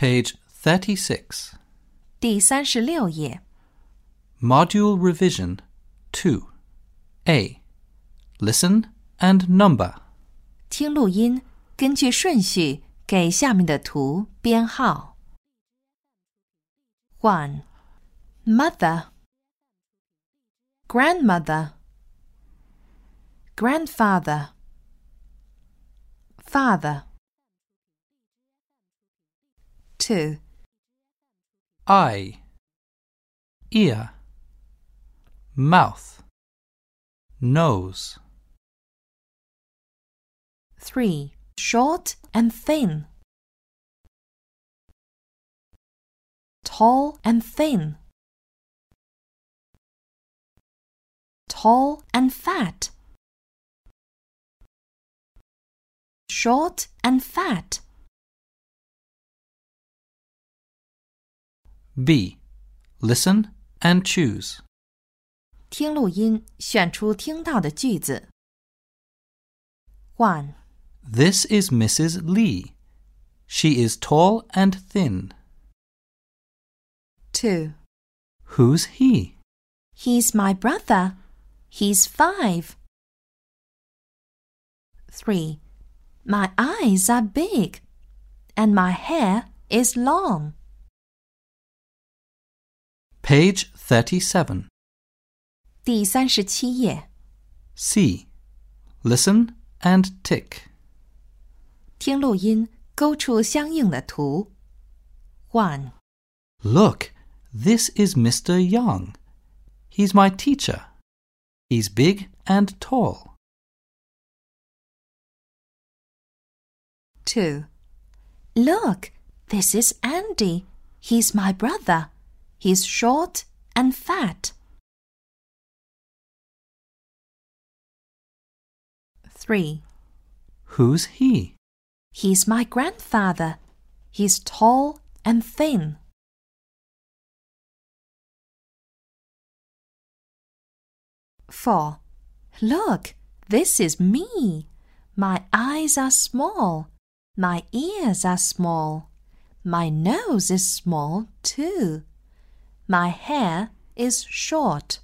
Page 36. 第三十六页。 Module Revision 2. A. Listen and number. 听录音，根据顺序给下面的图编号。One, mother, grandmother, grandfather, father. Two, Eye. Ear. Mouth. Nose. three, short and thin, tall and thin, tall and fat, short and fat. B. Listen and choose. 听录音，选出听到的句子。One, This is Mrs. Lee. She is tall and thin. two, Who's he? He's my brother. He's five. Three, My eyes are big, and my hair is long. Page 37. 第三十七页， C. Listen and tick. 听录音，勾出相应的图。One, Look, this is Mr. Young. He's my teacher. He's big and tall. two, Look, this is Andy. He's my brother. He's short and fat. Three, Who's he? He's my grandfather. He's tall and thin. Four. Look, this is me. My eyes are small. My ears are small. My nose is small too. My hair is short.